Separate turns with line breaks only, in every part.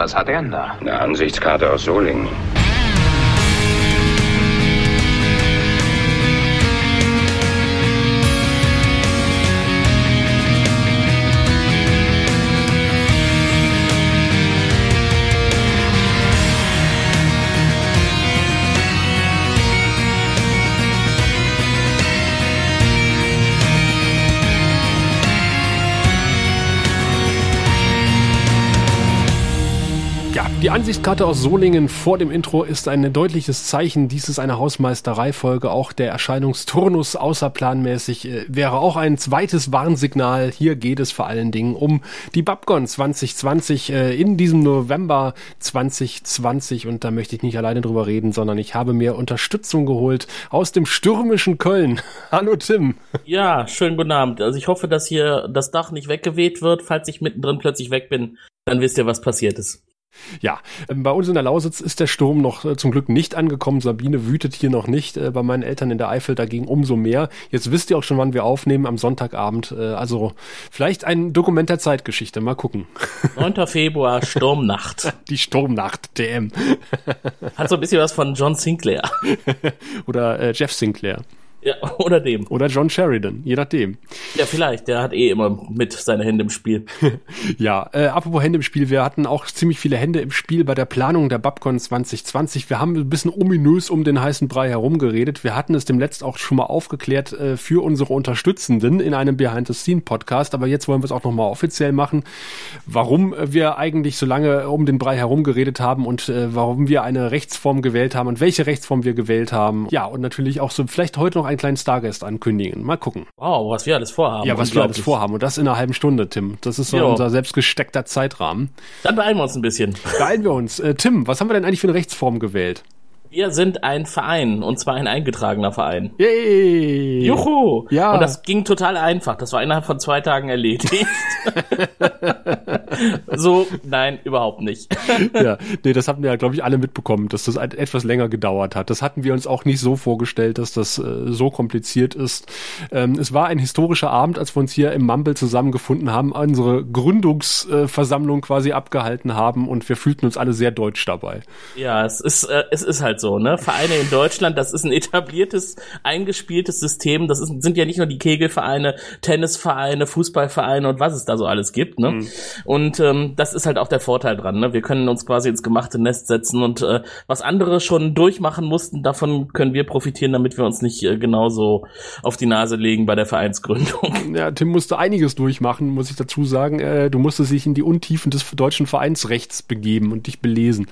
Was hat er denn da?
Eine Ansichtskarte aus Solingen.
Die Ansichtskarte aus Solingen vor dem Intro ist ein deutliches Zeichen. Dies ist eine Hausmeistereifolge. Auch der Erscheinungsturnus außerplanmäßig äh, wäre auch ein zweites Warnsignal. Hier geht es vor allen Dingen um die Babcon 2020 äh, in diesem November 2020. Und da möchte ich nicht alleine drüber reden, sondern ich habe mir Unterstützung geholt aus dem stürmischen Köln. Hallo Tim.
Ja, schönen guten Abend. Also ich hoffe, dass hier das Dach nicht weggeweht wird. Falls ich mittendrin plötzlich weg bin, dann wisst ihr, was passiert ist.
Ja, ähm, bei uns in der Lausitz ist der Sturm noch äh, zum Glück nicht angekommen. Sabine wütet hier noch nicht. Äh, bei meinen Eltern in der Eifel dagegen umso mehr. Jetzt wisst ihr auch schon, wann wir aufnehmen, am Sonntagabend. Äh, also vielleicht ein Dokument der Zeitgeschichte. Mal gucken.
9. Februar, Sturmnacht.
Die Sturmnacht, DM.
Hat so ein bisschen was von John Sinclair.
Oder Jeff Sinclair.
Ja, oder dem.
Oder John Sheridan, je nachdem.
Ja, vielleicht. Der hat eh immer mit seine Hände im Spiel.
ja, äh, apropos Hände im Spiel. Wir hatten auch ziemlich viele Hände im Spiel bei der Planung der Babcon 2020. Wir haben ein bisschen ominös um den heißen Brei herumgeredet. Wir hatten es dem Letzt auch schon mal aufgeklärt äh, für unsere Unterstützenden in einem Behind-the-Scene-Podcast. Aber jetzt wollen wir es auch nochmal offiziell machen. Warum wir eigentlich so lange um den Brei herumgeredet haben und äh, warum wir eine Rechtsform gewählt haben und welche Rechtsform wir gewählt haben. Ja, und natürlich auch so vielleicht heute noch einen kleinen Stargast ankündigen. Mal gucken.
Wow, was wir alles vorhaben.
Ja, was wir alles vorhaben. Und das in einer halben Stunde, Tim. Das ist so jo. unser selbstgesteckter Zeitrahmen.
Dann beeilen wir uns ein bisschen.
Beeilen wir uns. Äh, Tim, was haben wir denn eigentlich für eine Rechtsform gewählt?
Wir sind ein Verein und zwar ein eingetragener Verein.
Yay!
Juhu! Ja. Und das ging total einfach. Das war innerhalb von zwei Tagen erledigt. so, nein, überhaupt nicht.
ja, nee, das hatten wir ja, glaube ich, alle mitbekommen, dass das etwas länger gedauert hat. Das hatten wir uns auch nicht so vorgestellt, dass das äh, so kompliziert ist. Ähm, es war ein historischer Abend, als wir uns hier im Mumble zusammengefunden haben, unsere Gründungsversammlung äh, quasi abgehalten haben und wir fühlten uns alle sehr deutsch dabei.
Ja, es ist, äh, es ist halt so, ne? Vereine in Deutschland, das ist ein etabliertes, eingespieltes System. Das ist, sind ja nicht nur die Kegelvereine, Tennisvereine, Fußballvereine und was es da so alles gibt, ne? Mhm. Und ähm, das ist halt auch der Vorteil dran, ne? Wir können uns quasi ins gemachte Nest setzen und äh, was andere schon durchmachen mussten, davon können wir profitieren, damit wir uns nicht äh, genauso auf die Nase legen bei der Vereinsgründung.
Ja, Tim musste einiges durchmachen, muss ich dazu sagen. Äh, du musstest dich in die Untiefen des deutschen Vereinsrechts begeben und dich belesen.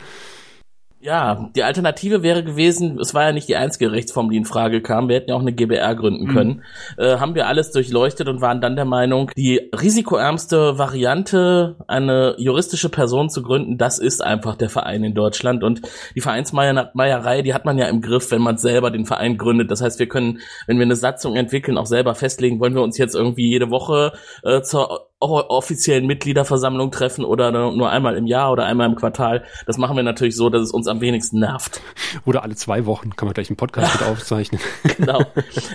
Ja, die Alternative wäre gewesen, es war ja nicht die einzige Rechtsform, die in Frage kam. Wir hätten ja auch eine GBR gründen mhm. können. Mhm. Äh, haben wir alles durchleuchtet und waren dann der Meinung, die risikoärmste Variante, eine juristische Person zu gründen, das ist einfach der Verein in Deutschland. Und die Vereinsmeierei, die hat man ja im Griff, wenn man selber den Verein gründet. Das heißt, wir können, wenn wir eine Satzung entwickeln, auch selber festlegen, wollen wir uns jetzt irgendwie jede Woche äh, zur offiziellen Mitgliederversammlung treffen oder nur einmal im Jahr oder einmal im Quartal. Das machen wir natürlich so, dass es uns am wenigsten nervt.
Oder alle zwei Wochen kann man gleich einen Podcast mit aufzeichnen.
genau.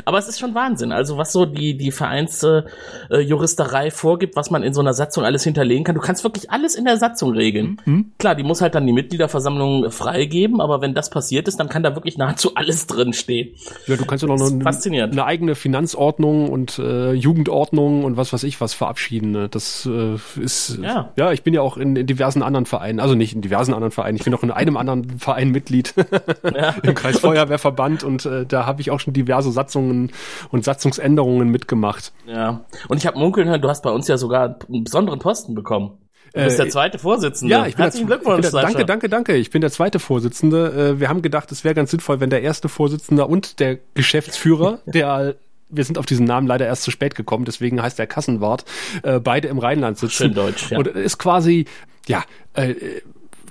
Aber es ist schon Wahnsinn. Also was so die, die Vereinsjuristerei äh, vorgibt, was man in so einer Satzung alles hinterlegen kann. Du kannst wirklich alles in der Satzung regeln. Mhm. Klar, die muss halt dann die Mitgliederversammlung freigeben, aber wenn das passiert ist, dann kann da wirklich nahezu alles drin stehen.
Ja, du kannst ja noch eine, eine, eigene Finanzordnung und äh, Jugendordnung und was weiß ich was verabschieden Ne? Das äh, ist ja. ja, ich bin ja auch in, in, diversen anderen Vereinen, also nicht in diversen anderen Vereinen, ich bin auch in einem anderen Verein Mitglied ja. im Kreisfeuerwehrverband und äh, da habe ich auch schon diverse Satzungen und Satzungsänderungen mitgemacht.
Ja. Und ich habe munkeln hören, du hast bei uns ja sogar einen besonderen Posten bekommen. Du bist der äh, zweite Vorsitzende.
Ja, ich bin Herzlichen der, Glückwunsch. Der, danke, danke, danke. Ich bin der zweite Vorsitzende. Äh, wir haben gedacht, es wäre ganz sinnvoll, wenn der erste Vorsitzende und der Geschäftsführer, der wir sind auf diesen Namen leider erst zu spät gekommen, deswegen heißt der Kassenwart, äh, beide im Rheinland sitzen.
Schön deutsch, ja.
Und ist quasi, ja, äh,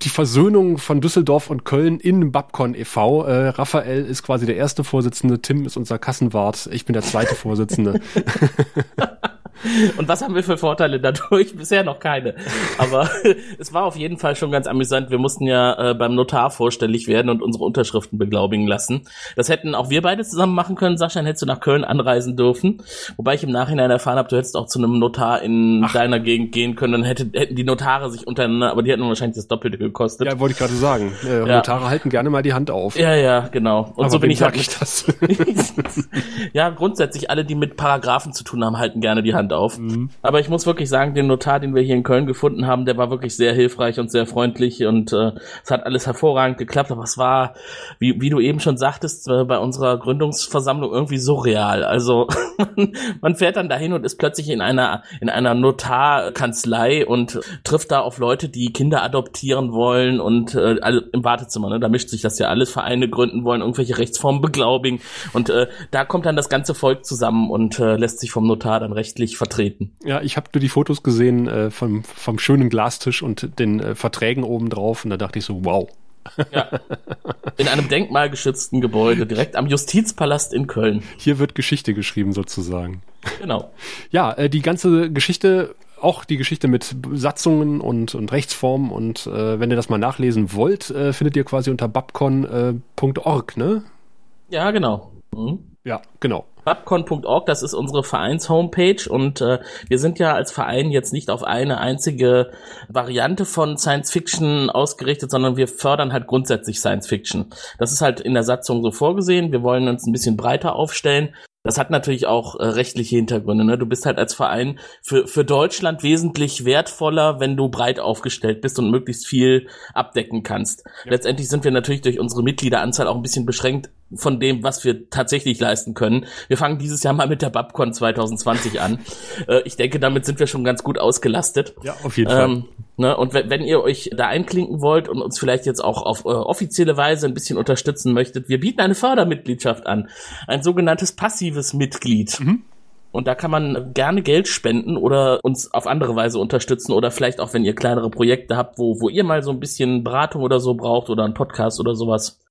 die Versöhnung von Düsseldorf und Köln in Babcon e.V. Äh, Raphael ist quasi der erste Vorsitzende, Tim ist unser Kassenwart, ich bin der zweite Vorsitzende.
Und was haben wir für Vorteile dadurch? Bisher noch keine. Aber es war auf jeden Fall schon ganz amüsant. Wir mussten ja äh, beim Notar vorstellig werden und unsere Unterschriften beglaubigen lassen. Das hätten auch wir beide zusammen machen können. Sascha, dann hättest du nach Köln anreisen dürfen. Wobei ich im Nachhinein erfahren habe, du hättest auch zu einem Notar in Ach. deiner Gegend gehen können. Dann hätte, hätten die Notare sich untereinander, aber die hätten wahrscheinlich das Doppelte gekostet.
Ja, wollte ich gerade sagen. Äh, ja. Notare halten gerne mal die Hand auf.
Ja, ja, genau.
Und aber so bin ich halt. Ich das?
ja, grundsätzlich alle, die mit Paragraphen zu tun haben, halten gerne die Hand auf. Mhm. Aber ich muss wirklich sagen, den Notar, den wir hier in Köln gefunden haben, der war wirklich sehr hilfreich und sehr freundlich und äh, es hat alles hervorragend geklappt. Aber es war, wie, wie du eben schon sagtest, äh, bei unserer Gründungsversammlung irgendwie surreal. Also man fährt dann dahin und ist plötzlich in einer in einer Notarkanzlei und trifft da auf Leute, die Kinder adoptieren wollen und äh, im Wartezimmer. Ne? Da mischt sich das ja alles. Vereine gründen wollen, irgendwelche Rechtsformen beglaubigen und äh, da kommt dann das ganze Volk zusammen und äh, lässt sich vom Notar dann rechtlich vertreten.
Ja, ich habe nur die Fotos gesehen äh, vom, vom schönen Glastisch und den äh, Verträgen oben drauf und da dachte ich so, wow.
Ja. In einem denkmalgeschützten Gebäude, direkt am Justizpalast in Köln.
Hier wird Geschichte geschrieben sozusagen.
Genau.
Ja, äh, die ganze Geschichte auch die Geschichte mit Satzungen und, und Rechtsformen und äh, wenn ihr das mal nachlesen wollt, äh, findet ihr quasi unter babcon.org, äh, ne?
Ja, genau. Mhm.
Ja, genau.
Babcon.org, das ist unsere Vereins-Homepage und äh, wir sind ja als Verein jetzt nicht auf eine einzige Variante von Science Fiction ausgerichtet, sondern wir fördern halt grundsätzlich Science Fiction. Das ist halt in der Satzung so vorgesehen. Wir wollen uns ein bisschen breiter aufstellen das hat natürlich auch äh, rechtliche Hintergründe. Ne? Du bist halt als Verein für, für Deutschland wesentlich wertvoller, wenn du breit aufgestellt bist und möglichst viel abdecken kannst. Ja. Letztendlich sind wir natürlich durch unsere Mitgliederanzahl auch ein bisschen beschränkt von dem, was wir tatsächlich leisten können. Wir fangen dieses Jahr mal mit der Babcon 2020 an. äh, ich denke, damit sind wir schon ganz gut ausgelastet.
Ja, auf jeden Fall. Ähm,
ne? Und wenn, ihr euch da einklinken wollt und uns vielleicht jetzt auch auf äh, offizielle Weise ein bisschen unterstützen möchtet, wir bieten eine Fördermitgliedschaft an. Ein sogenanntes passives Mitglied. Mhm. Und da kann man gerne Geld spenden oder uns auf andere Weise unterstützen oder vielleicht auch, wenn ihr kleinere Projekte habt, wo, wo ihr mal so ein bisschen Beratung oder so braucht oder einen Podcast oder sowas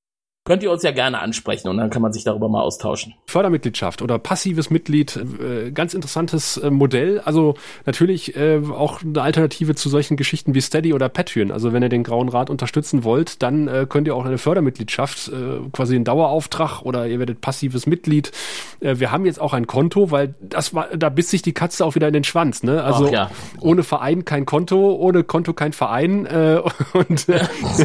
könnt ihr uns ja gerne ansprechen und dann kann man sich darüber mal austauschen.
Fördermitgliedschaft oder passives Mitglied, äh, ganz interessantes äh, Modell. Also natürlich äh, auch eine Alternative zu solchen Geschichten wie Steady oder Patreon. Also wenn ihr den Grauen Rat unterstützen wollt, dann könnt ihr auch eine Fördermitgliedschaft, quasi einen Dauerauftrag oder ihr werdet passives Mitglied. Wir haben jetzt auch ein Konto, weil das war, da biss sich die Katze auch wieder in den Schwanz. Ne? Also ja. ohne Verein kein Konto, ohne Konto kein Verein. Und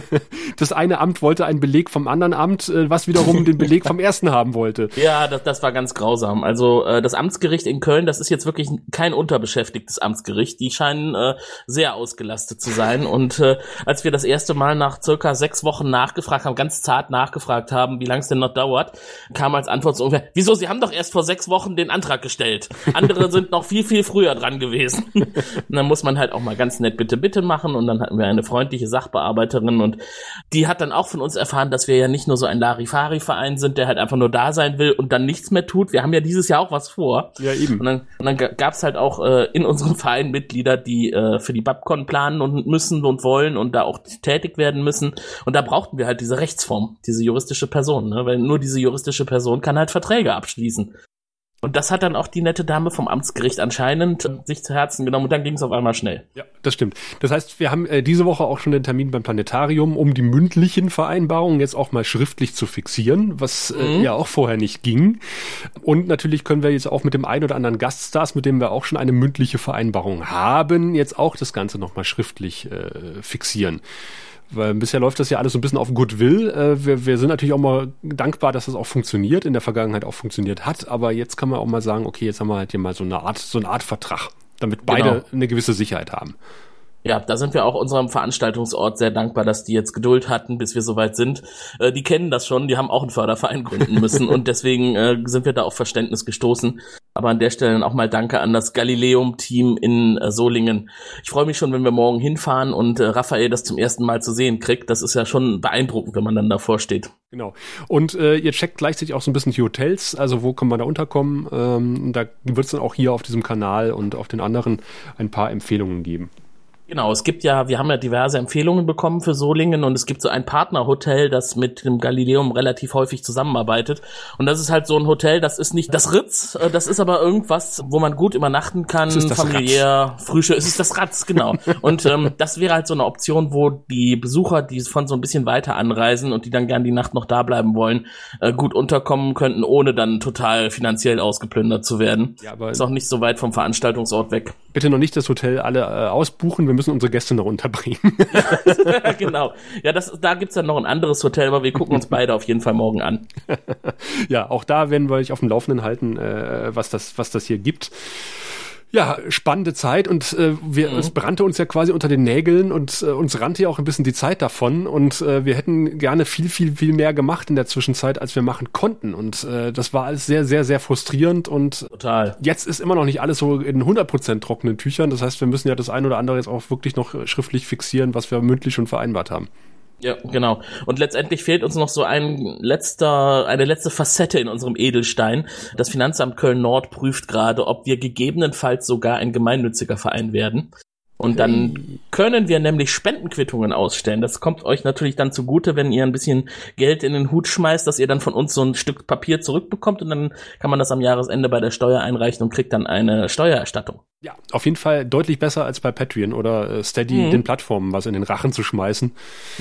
das eine Amt wollte einen Beleg vom anderen Amt Amt, äh, was wiederum den Beleg vom ersten haben wollte.
Ja, das, das war ganz grausam. Also äh, das Amtsgericht in Köln, das ist jetzt wirklich kein unterbeschäftigtes Amtsgericht. Die scheinen äh, sehr ausgelastet zu sein. Und äh, als wir das erste Mal nach circa sechs Wochen nachgefragt haben, ganz zart nachgefragt haben, wie lange es denn noch dauert, kam als Antwort so ungefähr, wieso, Sie haben doch erst vor sechs Wochen den Antrag gestellt. Andere sind noch viel, viel früher dran gewesen. und dann muss man halt auch mal ganz nett bitte, bitte machen. Und dann hatten wir eine freundliche Sachbearbeiterin und die hat dann auch von uns erfahren, dass wir ja nicht nur nur so ein Larifari-Verein sind, der halt einfach nur da sein will und dann nichts mehr tut. Wir haben ja dieses Jahr auch was vor.
Ja, eben.
Und dann, und dann gab es halt auch äh, in unserem Verein Mitglieder, die äh, für die Babcon planen und müssen und wollen und da auch tätig werden müssen. Und da brauchten wir halt diese Rechtsform, diese juristische Person, ne? weil nur diese juristische Person kann halt Verträge abschließen. Und das hat dann auch die nette Dame vom Amtsgericht anscheinend sich zu Herzen genommen und dann ging es auf einmal schnell.
Ja, das stimmt. Das heißt, wir haben äh, diese Woche auch schon den Termin beim Planetarium, um die mündlichen Vereinbarungen jetzt auch mal schriftlich zu fixieren, was äh, mhm. ja auch vorher nicht ging. Und natürlich können wir jetzt auch mit dem einen oder anderen Gaststars, mit dem wir auch schon eine mündliche Vereinbarung haben, jetzt auch das Ganze nochmal schriftlich äh, fixieren. Weil bisher läuft das ja alles so ein bisschen auf Goodwill. Äh, wir, wir sind natürlich auch mal dankbar, dass das auch funktioniert, in der Vergangenheit auch funktioniert hat. Aber jetzt kann man auch mal sagen, okay, jetzt haben wir halt hier mal so eine Art, so eine Art Vertrag, damit beide genau. eine gewisse Sicherheit haben.
Ja, da sind wir auch unserem Veranstaltungsort sehr dankbar, dass die jetzt Geduld hatten, bis wir soweit sind. Äh, die kennen das schon, die haben auch einen Förderverein gründen müssen und deswegen äh, sind wir da auf Verständnis gestoßen. Aber an der Stelle auch mal Danke an das Galileum-Team in äh, Solingen. Ich freue mich schon, wenn wir morgen hinfahren und äh, Raphael das zum ersten Mal zu sehen kriegt. Das ist ja schon beeindruckend, wenn man dann davor steht.
Genau. Und äh, ihr checkt gleichzeitig auch so ein bisschen die Hotels, also wo kann man da unterkommen. Ähm, da wird es dann auch hier auf diesem Kanal und auf den anderen ein paar Empfehlungen geben.
Genau, es gibt ja, wir haben ja diverse Empfehlungen bekommen für Solingen und es gibt so ein Partnerhotel, das mit dem Galileum relativ häufig zusammenarbeitet. Und das ist halt so ein Hotel, das ist nicht das Ritz, äh, das ist aber irgendwas, wo man gut übernachten kann, familiär, Frühstück, es ist das Ratz, genau. und ähm, das wäre halt so eine Option, wo die Besucher, die von so ein bisschen weiter anreisen und die dann gern die Nacht noch da bleiben wollen, äh, gut unterkommen könnten, ohne dann total finanziell ausgeplündert zu werden. Ja, aber ist auch nicht so weit vom Veranstaltungsort weg.
Bitte noch nicht das Hotel alle äh, ausbuchen, müssen unsere Gäste noch unterbringen.
genau. Ja, das, da gibt's dann noch ein anderes Hotel, aber wir gucken uns beide auf jeden Fall morgen an.
ja, auch da werden wir euch auf dem Laufenden halten, äh, was, das, was das hier gibt ja, spannende Zeit und äh, wir, mhm. es brannte uns ja quasi unter den Nägeln und äh, uns rannte ja auch ein bisschen die Zeit davon und äh, wir hätten gerne viel, viel, viel mehr gemacht in der Zwischenzeit, als wir machen konnten und äh, das war alles sehr, sehr, sehr frustrierend und
Total.
jetzt ist immer noch nicht alles so in 100% trockenen Tüchern, das heißt, wir müssen ja das ein oder andere jetzt auch wirklich noch schriftlich fixieren, was wir mündlich schon vereinbart haben.
Ja, genau. Und letztendlich fehlt uns noch so ein letzter, eine letzte Facette in unserem Edelstein. Das Finanzamt Köln Nord prüft gerade, ob wir gegebenenfalls sogar ein gemeinnütziger Verein werden. Und dann können wir nämlich Spendenquittungen ausstellen. Das kommt euch natürlich dann zugute, wenn ihr ein bisschen Geld in den Hut schmeißt, dass ihr dann von uns so ein Stück Papier zurückbekommt und dann kann man das am Jahresende bei der Steuer einreichen und kriegt dann eine Steuererstattung.
Ja, auf jeden Fall deutlich besser als bei Patreon oder äh, Steady mhm. den Plattformen was in den Rachen zu schmeißen.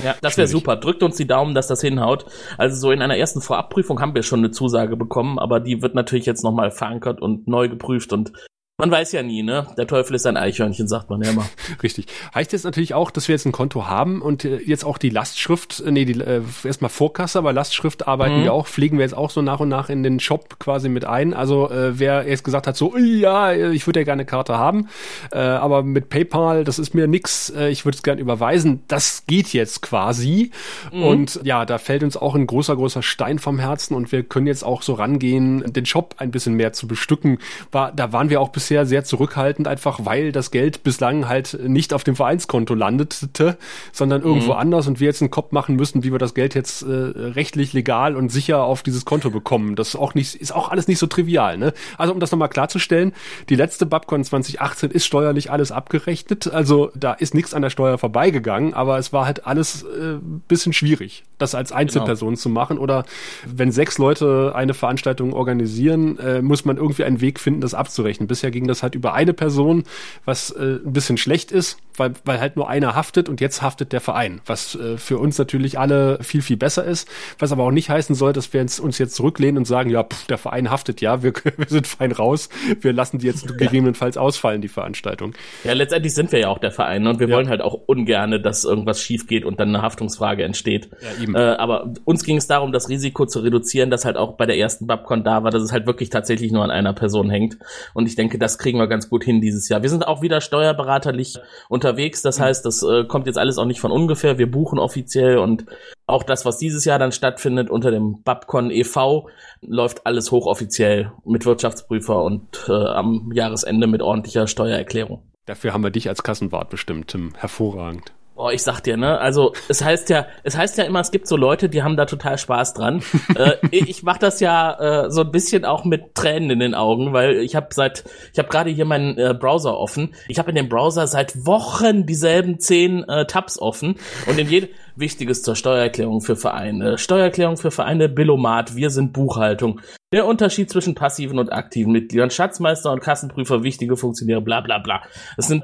Ja, das wäre super. Drückt uns die Daumen, dass das hinhaut. Also so in einer ersten Vorabprüfung haben wir schon eine Zusage bekommen, aber die wird natürlich jetzt nochmal verankert und neu geprüft und man weiß ja nie, ne? Der Teufel ist ein Eichhörnchen, sagt man ja immer.
Richtig. Heißt jetzt natürlich auch, dass wir jetzt ein Konto haben und äh, jetzt auch die Lastschrift, äh, nee, die, äh, erstmal Vorkasse, aber Lastschrift arbeiten mhm. wir auch, pflegen wir jetzt auch so nach und nach in den Shop quasi mit ein. Also äh, wer jetzt gesagt hat, so, ja, ich würde ja gerne eine Karte haben, äh, aber mit PayPal, das ist mir nix, äh, ich würde es gerne überweisen, das geht jetzt quasi. Mhm. Und ja, da fällt uns auch ein großer, großer Stein vom Herzen und wir können jetzt auch so rangehen, den Shop ein bisschen mehr zu bestücken. War, da waren wir auch bis bisher sehr zurückhaltend, einfach weil das Geld bislang halt nicht auf dem Vereinskonto landete, sondern irgendwo mhm. anders und wir jetzt einen Kopf machen müssen, wie wir das Geld jetzt äh, rechtlich legal und sicher auf dieses Konto bekommen. Das ist auch nicht, ist auch alles nicht so trivial. Ne? Also um das nochmal klarzustellen, die letzte Babcon 2018 ist steuerlich alles abgerechnet, also da ist nichts an der Steuer vorbeigegangen, aber es war halt alles äh, bisschen schwierig, das als Einzelperson genau. zu machen oder wenn sechs Leute eine Veranstaltung organisieren, äh, muss man irgendwie einen Weg finden, das abzurechnen. Bisher ging das halt über eine Person, was äh, ein bisschen schlecht ist, weil, weil halt nur einer haftet und jetzt haftet der Verein, was äh, für uns natürlich alle viel, viel besser ist, was aber auch nicht heißen soll, dass wir uns jetzt zurücklehnen und sagen, ja, pff, der Verein haftet ja, wir, wir sind fein raus, wir lassen die jetzt gegebenenfalls ausfallen, die Veranstaltung.
Ja, letztendlich sind wir ja auch der Verein und wir ja. wollen halt auch ungerne, dass irgendwas schief geht und dann eine Haftungsfrage entsteht. Ja. Äh, aber uns ging es darum, das Risiko zu reduzieren, das halt auch bei der ersten Babcon da war, dass es halt wirklich tatsächlich nur an einer Person hängt. Und ich denke, das kriegen wir ganz gut hin dieses Jahr. Wir sind auch wieder steuerberaterlich unterwegs. Das heißt, das äh, kommt jetzt alles auch nicht von ungefähr. Wir buchen offiziell und auch das, was dieses Jahr dann stattfindet unter dem Babcon e.V., läuft alles hochoffiziell mit Wirtschaftsprüfer und äh, am Jahresende mit ordentlicher Steuererklärung.
Dafür haben wir dich als Kassenwart bestimmt, Tim. Hervorragend.
Oh, ich sag dir, ne? Also es heißt ja, es heißt ja immer, es gibt so Leute, die haben da total Spaß dran. äh, ich mache das ja äh, so ein bisschen auch mit Tränen in den Augen, weil ich habe seit, ich habe gerade hier meinen äh, Browser offen. Ich habe in dem Browser seit Wochen dieselben zehn äh, Tabs offen und in jedem Wichtiges zur Steuererklärung für Vereine. Steuererklärung für Vereine, Billomat, wir sind Buchhaltung. Der Unterschied zwischen passiven und aktiven Mitgliedern, Schatzmeister und Kassenprüfer, wichtige Funktionäre, bla bla bla. Das sind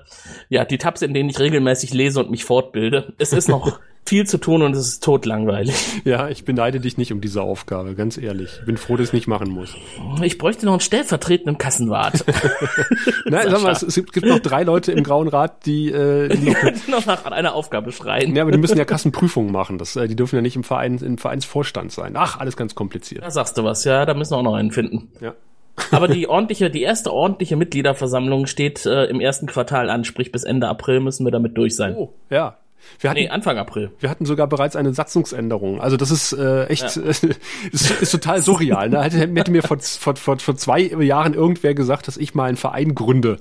ja die Tabs, in denen ich regelmäßig lese und mich fortbilde. Es ist noch viel zu tun und es ist totlangweilig.
Ja, ich beneide dich nicht um diese Aufgabe, ganz ehrlich. Ich bin froh, dass ich nicht machen muss.
Ich bräuchte noch einen stellvertretenden Kassenwart.
Nein, sag mal, es, gibt noch drei Leute im Grauen Rat, die, äh,
die noch, noch nach einer Aufgabe schreien.
Ja, aber die müssen ja Kassenprüfungen machen. Das, äh, die dürfen ja nicht im Verein, im Vereinsvorstand sein. Ach, alles ganz kompliziert.
Da sagst du was, ja, da müssen wir auch noch einen finden. Ja. Aber die ordentliche, die erste ordentliche Mitgliederversammlung steht äh, im ersten Quartal an, sprich bis Ende April müssen wir damit durch sein. Oh,
ja.
Wir hatten, nee, Anfang April.
Wir hatten sogar bereits eine Satzungsänderung. Also das ist äh, echt, ja. ist, ist total surreal. Ne? Hätte, hätte mir vor, vor, vor, vor zwei Jahren irgendwer gesagt, dass ich mal einen Verein gründe.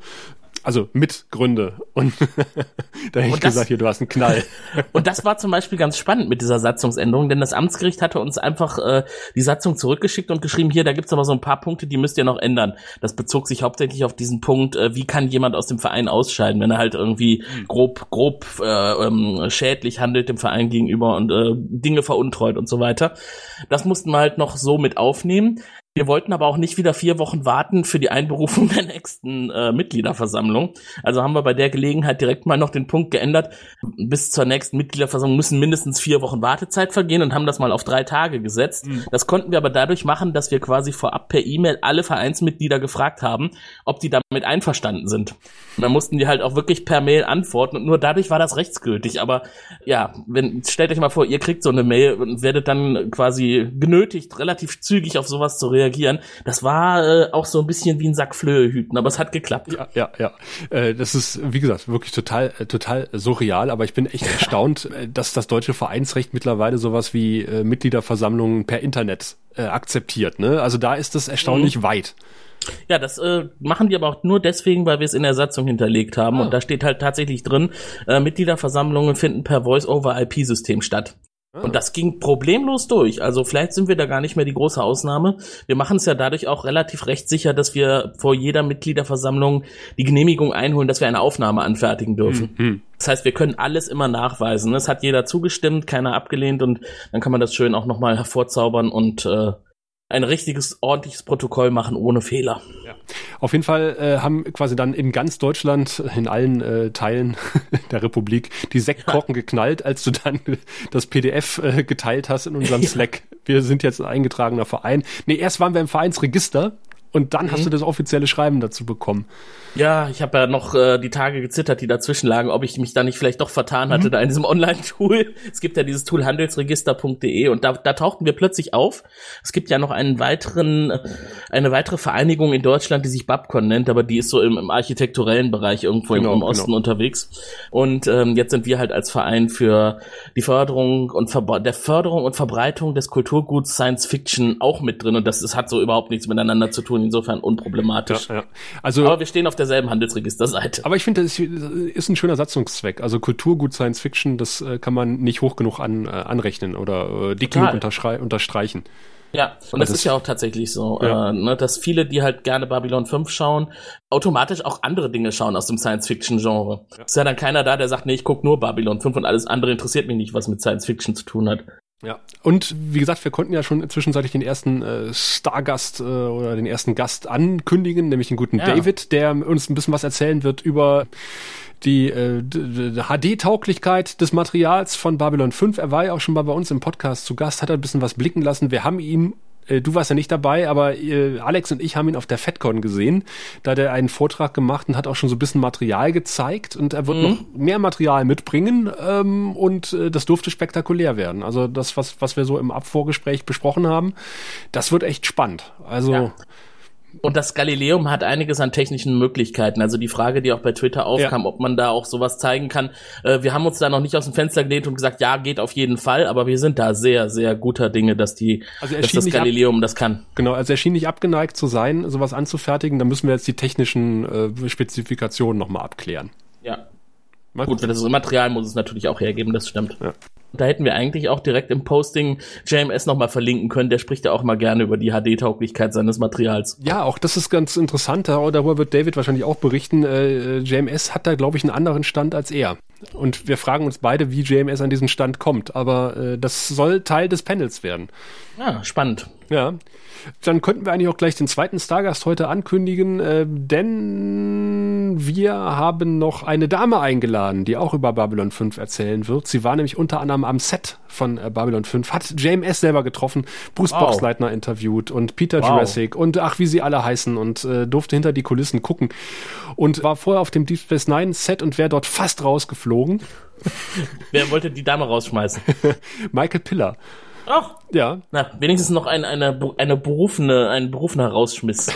Also Mitgründe. Und da hätte ich gesagt, hier, du hast einen Knall.
und das war zum Beispiel ganz spannend mit dieser Satzungsänderung, denn das Amtsgericht hatte uns einfach äh, die Satzung zurückgeschickt und geschrieben, hier, da gibt's aber so ein paar Punkte, die müsst ihr noch ändern. Das bezog sich hauptsächlich auf diesen Punkt, äh, wie kann jemand aus dem Verein ausscheiden, wenn er halt irgendwie hm. grob, grob äh, ähm, schädlich handelt dem Verein gegenüber und äh, Dinge veruntreut und so weiter. Das mussten wir halt noch so mit aufnehmen. Wir wollten aber auch nicht wieder vier Wochen warten für die Einberufung der nächsten äh, Mitgliederversammlung. Also haben wir bei der Gelegenheit direkt mal noch den Punkt geändert, bis zur nächsten Mitgliederversammlung müssen mindestens vier Wochen Wartezeit vergehen und haben das mal auf drei Tage gesetzt. Mhm. Das konnten wir aber dadurch machen, dass wir quasi vorab per E-Mail alle Vereinsmitglieder gefragt haben, ob die damit einverstanden sind. Und dann mussten die halt auch wirklich per Mail antworten und nur dadurch war das rechtsgültig. Aber ja, wenn, stellt euch mal vor, ihr kriegt so eine Mail und werdet dann quasi genötigt, relativ zügig auf sowas zu reagieren reagieren. Das war äh, auch so ein bisschen wie ein Sack Flöhe hüten, aber es hat geklappt.
Ja, ja, ja. Äh, das ist, wie gesagt, wirklich total, äh, total surreal, aber ich bin echt erstaunt, äh, dass das deutsche Vereinsrecht mittlerweile sowas wie äh, Mitgliederversammlungen per Internet äh, akzeptiert. Ne? Also da ist es erstaunlich mhm. weit.
Ja, das äh, machen die aber auch nur deswegen, weil wir es in der Satzung hinterlegt haben. Ah. Und da steht halt tatsächlich drin, äh, Mitgliederversammlungen finden per Voice-over-IP-System statt. Ah. Und das ging problemlos durch. Also vielleicht sind wir da gar nicht mehr die große Ausnahme. Wir machen es ja dadurch auch relativ rechtssicher, dass wir vor jeder Mitgliederversammlung die Genehmigung einholen, dass wir eine Aufnahme anfertigen dürfen. Mhm. Das heißt, wir können alles immer nachweisen. Es hat jeder zugestimmt, keiner abgelehnt und dann kann man das schön auch nochmal hervorzaubern und äh, ein richtiges, ordentliches Protokoll machen ohne Fehler.
Auf jeden Fall äh, haben quasi dann in ganz Deutschland, in allen äh, Teilen der Republik, die Sektkorken ja. geknallt, als du dann das PDF äh, geteilt hast in unserem ja. Slack. Wir sind jetzt ein eingetragener Verein. Nee, erst waren wir im Vereinsregister und dann mhm. hast du das offizielle Schreiben dazu bekommen.
Ja, ich habe ja noch äh, die Tage gezittert, die dazwischen lagen, ob ich mich da nicht vielleicht doch vertan hatte mhm. da in diesem Online-Tool. Es gibt ja dieses Tool handelsregister.de und da, da tauchten wir plötzlich auf. Es gibt ja noch einen weiteren, eine weitere Vereinigung in Deutschland, die sich Babcon nennt, aber die ist so im, im architekturellen Bereich irgendwo genau, im, im, Osten genau. unterwegs. Und ähm, jetzt sind wir halt als Verein für die Förderung und Ver der Förderung und Verbreitung des Kulturguts Science Fiction auch mit drin und das, das hat so überhaupt nichts miteinander zu tun, insofern unproblematisch. Ja, ja. Also, aber wir stehen auf derselben Handelsregisterseite.
Aber ich finde, das ist ein schöner Satzungszweck. Also Kulturgut Science Fiction, das äh, kann man nicht hoch genug an, äh, anrechnen oder äh, dick genug unterstreichen.
Ja, und das, das, ist ja auch tatsächlich so, ja. äh, ne, dass viele, die halt gerne Babylon 5 schauen, automatisch auch andere Dinge schauen aus dem Science-Fiction-Genre. Ja. Ist ja dann keiner da, der sagt, nee, ich guck nur Babylon 5 und alles andere interessiert mich nicht, was mit Science-Fiction zu tun hat.
Ja, und wie gesagt, wir konnten ja schon zwischenzeitlich den ersten äh, Stargast äh, oder den ersten Gast ankündigen, nämlich den guten ja. David, der uns ein bisschen was erzählen wird über die äh, HD-Tauglichkeit des Materials von Babylon 5. Er war ja auch schon mal bei uns im Podcast zu Gast, hat ein bisschen was blicken lassen. Wir haben ihn äh, du warst ja nicht dabei, aber äh, Alex und ich haben ihn auf der FedCon gesehen. Da hat er einen Vortrag gemacht und hat auch schon so ein bisschen Material gezeigt und er wird mhm. noch mehr Material mitbringen ähm, und äh, das durfte spektakulär werden. Also das, was, was wir so im Abvorgespräch besprochen haben, das wird echt spannend. Also ja.
Und das Galileum hat einiges an technischen Möglichkeiten. Also die Frage, die auch bei Twitter aufkam, ja. ob man da auch sowas zeigen kann. Äh, wir haben uns da noch nicht aus dem Fenster gelehnt und gesagt, ja, geht auf jeden Fall, aber wir sind da sehr, sehr guter Dinge, dass die, also dass das Galileum das kann.
Genau, also er schien nicht abgeneigt zu sein, sowas anzufertigen. Da müssen wir jetzt die technischen äh, Spezifikationen nochmal abklären.
Mal Gut, wenn das Material muss es natürlich auch hergeben, das stimmt. Ja. Da hätten wir eigentlich auch direkt im Posting JMS nochmal verlinken können. Der spricht ja auch mal gerne über die HD-Tauglichkeit seines Materials.
Ja, auch das ist ganz interessant. Darüber wird David wahrscheinlich auch berichten. Äh, JMS hat da, glaube ich, einen anderen Stand als er. Und wir fragen uns beide, wie JMS an diesen Stand kommt. Aber äh, das soll Teil des Panels werden.
Ja, spannend.
Ja. Dann könnten wir eigentlich auch gleich den zweiten Stargast heute ankündigen, äh, denn wir haben noch eine Dame eingeladen, die auch über Babylon 5 erzählen wird. Sie war nämlich unter anderem am Set von äh, Babylon 5, hat JMS selber getroffen, Bruce wow. Boxleitner interviewt und Peter wow. Jurassic und ach, wie sie alle heißen und äh, durfte hinter die Kulissen gucken und war vorher auf dem Deep Space Nine Set und wäre dort fast rausgeflogen.
Wer wollte die Dame rausschmeißen?
Michael Piller.
Ach,
Ja.
na, wenigstens noch ein, eine, eine berufene, ein berufener Rausschmiss.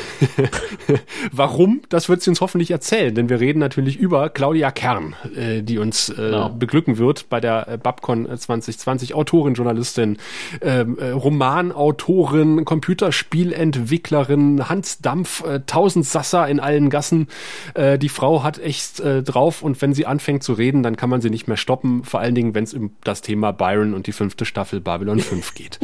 Warum? Das wird sie uns hoffentlich erzählen, denn wir reden natürlich über Claudia Kern, äh, die uns äh,
Genau.
beglücken wird bei der äh, Babcon 2020. Autorin, Journalistin, ähm, äh, Romanautorin, Computerspielentwicklerin, Hans Dampf, äh, tausend Sasser in allen Gassen. Äh, die Frau hat echt äh, drauf und wenn sie anfängt zu reden, dann kann man sie nicht mehr stoppen. Vor allen Dingen, wenn es um das Thema Byron und die fünfte Staffel Babylon 5 geht.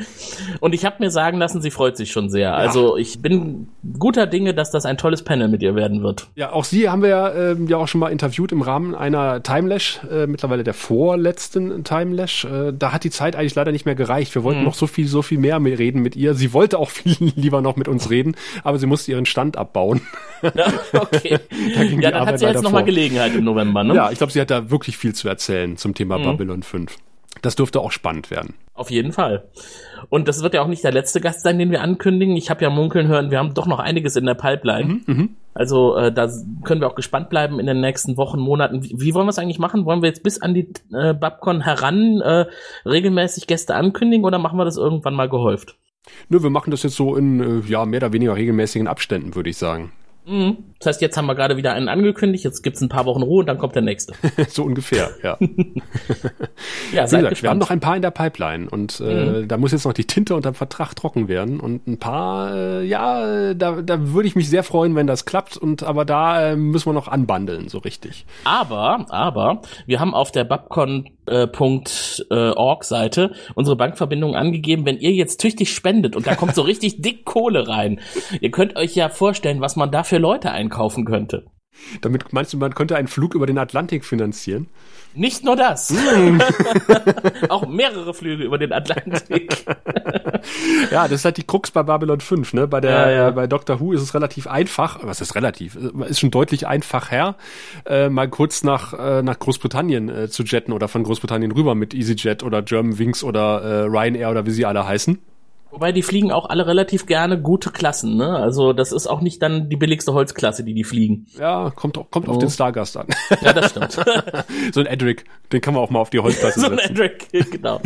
Und ich habe mir sagen lassen, sie freut sich schon sehr. Also ich bin guter Dinge, dass das ein tolles Panel mit ihr werden wird.
Ja, auch sie haben wir ja, ähm, ja auch schon mal interviewt im Rahmen einer Timelash, äh, mittlerweile der vorletzten Timelash. Äh, da hat die Zeit eigentlich leider nicht mehr gereicht. Wir wollten noch so viel, so viel mehr mit reden mit ihr. Sie wollte auch viel lieber noch mit uns reden, aber sie musste ihren Stand abbauen.
Ja, okay.
ging die
ja, dann
Arbeit
hat sie jetzt nochmal. Gelegenheit im November, ne?
Ja, ich glaube, sie hat da wirklich viel zu erzählen zum Thema Babylon 5. Das dürfte auch spannend werden.
Auf jeden Fall. Und das wird ja auch nicht der letzte Gast sein, den wir ankündigen. Ich habe ja munkeln hören, wir haben doch noch einiges in der Pipeline. Also äh, da können wir auch gespannt bleiben in den nächsten Wochen, Monaten. Wie, wie wollen wir es eigentlich machen? Wollen wir jetzt bis an die äh, Babcon heran äh, regelmäßig Gäste ankündigen oder machen wir das irgendwann mal gehäuft?
Nö, wir machen das jetzt so in, äh, ja, mehr oder weniger regelmäßigen Abständen, würde ich sagen.
Mhm. Das heißt, jetzt haben wir gerade wieder einen angekündigt, jetzt gibt's ein paar Wochen Ruhe und dann kommt der nächste.
so ungefähr, ja.
Ja,
Wie
seid
gesagt, wir haben noch ein paar in der Pipeline und äh, da muss jetzt noch die Tinte unterm Vertrag trocken werden und ein paar, äh, ja, da, da würde ich mich sehr freuen, wenn das klappt und aber da äh, müssen wir noch anbandeln, so richtig.
Aber, aber, wir haben auf der babcon.org Seite unsere Bankverbindung angegeben, wenn ihr jetzt tüchtig spendet und da kommt so richtig dick Kohle rein. Ihr könnt euch ja vorstellen, was man da für Leute einkaufen könnte.
Damit meinst du, man könnte einen Flug über den Atlantik finanzieren?
Nicht nur das. Auch mehrere Flüge über den Atlantik.
Ja, das ist halt die Krux bei Babylon 5, ne? Bei der,
Ja, ja.
bei Doctor Who ist es relativ einfach, was ist relativ, ist schon deutlich einfacher, äh, mal kurz nach, äh, nach Großbritannien äh, zu jetten oder von Großbritannien rüber mit EasyJet oder German Wings oder äh, Ryanair oder wie sie alle heißen.
Wobei die fliegen auch alle relativ gerne gute Klassen, ne? Also das ist auch nicht dann die billigste Holzklasse, die die fliegen.
Ja, kommt, auch- kommt auf
Oh.
den Stargast an.
Ja, das stimmt.
so ein Edric, den kann man auch mal auf die Holzklasse
so ein
setzen.
Edric, genau.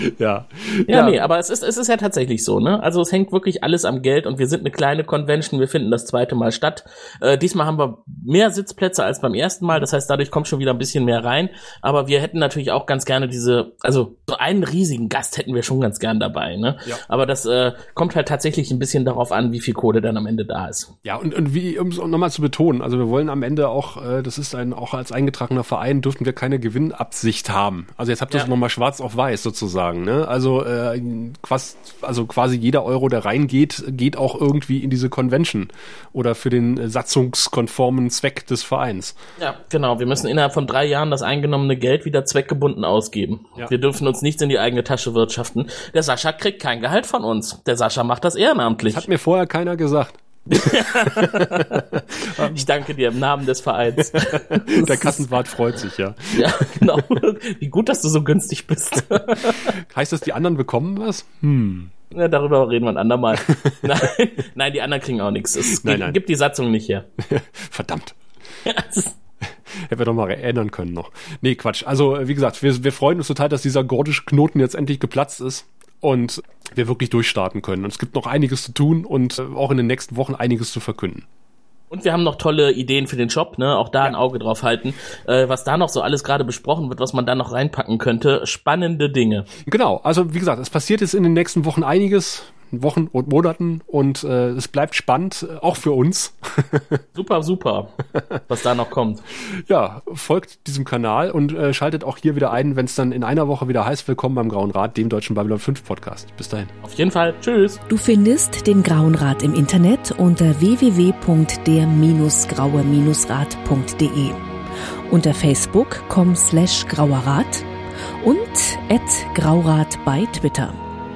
Hm.
Ja.
Ja, nee, aber es ist, es ist ja tatsächlich so, ne? Also es hängt wirklich alles am Geld und wir sind eine kleine Convention, wir finden das zweite Mal statt. Äh, diesmal haben wir mehr Sitzplätze als beim ersten Mal, das heißt, dadurch kommt schon wieder ein bisschen mehr rein. Aber wir hätten natürlich auch ganz gerne diese, also so einen riesigen Gast hätten wir schon ganz gern dabei, ne?
Ja.
Aber das äh, kommt halt tatsächlich ein bisschen darauf an, wie viel Kohle dann am Ende da ist.
Ja, und, und wie, um es nochmal zu betonen, also wir wollen am Ende auch, äh, das ist ein, auch als eingetragener Verein dürften wir keine Gewinnabsicht haben. Also jetzt habt ihr es
Ja.
nochmal schwarz auf weiß sozusagen, ne? Also, äh, quasi, also quasi jeder Euro, der reingeht, geht auch irgendwie in diese Convention oder für den satzungskonformen Zweck des Vereins.
Ja, genau. Wir müssen innerhalb von drei Jahren das eingenommene Geld wieder zweckgebunden ausgeben.
Ja.
Wir dürfen uns nichts in die eigene Tasche wirtschaften. Der Sascha kriegt kein Gehalt von uns. Der Sascha macht das ehrenamtlich.
Hat mir vorher keiner gesagt.
Ich danke dir im Namen des Vereins.
Der Kassenwart freut sich, ja.
ja, genau. Wie gut, dass du so günstig bist.
Heißt das, die anderen bekommen was? Hm.
Ja, darüber reden wir ein andermal. Nein, nein, die anderen kriegen auch nichts. Es
Nein,
gibt,
nein.
gibt die Satzung nicht her.
Verdammt. Hätten wir doch mal erinnern können noch. Nee, Quatsch. Also, wie gesagt, wir, wir freuen uns total, dass dieser gordische Knoten jetzt endlich geplatzt ist und wir wirklich durchstarten können. Und es gibt noch einiges zu tun und äh, auch in den nächsten Wochen einiges zu verkünden.
Und wir haben noch tolle Ideen für den Shop, ne? Auch da ein Auge drauf halten. Äh, was da noch so alles gerade besprochen wird, was man da noch reinpacken könnte. Spannende Dinge.
Genau, also wie gesagt, es passiert jetzt in den nächsten Wochen einiges, Wochen und Monaten und äh, es bleibt spannend, äh, auch für uns.
Super, super, was da noch kommt.
ja, folgt diesem Kanal und äh, schaltet auch hier wieder ein, wenn es dann in einer Woche wieder heißt, willkommen beim Grauen Rat, dem deutschen Babylon 5 Podcast. Bis dahin.
Auf jeden Fall. Tschüss.
Du findest den Grauen Rat im Internet unter www.der-graue-rat.de, unter facebook.com slash grauerrat und at graurat bei Twitter.